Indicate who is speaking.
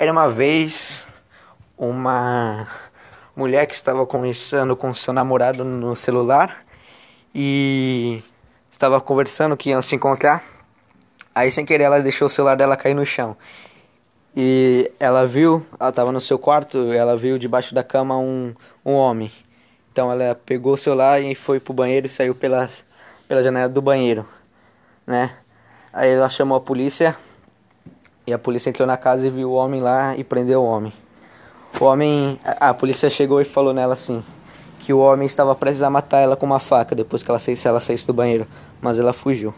Speaker 1: Era uma vez uma mulher que estava conversando com seu namorado no celular e estava conversando que iam se encontrar. Aí sem querer ela deixou o celular dela cair no chão. E ela viu, ela estava no seu quarto, ela viu debaixo da cama um, um homem. Então ela pegou o celular e foi pro banheiro e saiu pelas, pela janela do banheiro, né? Aí ela chamou a polícia e a polícia entrou na casa e viu o homem lá e prendeu o homem. O homem. A, a polícia chegou e falou nela assim: que o homem estava prestes a matar ela com uma faca depois que ela saísse, ela saísse do banheiro, mas ela fugiu.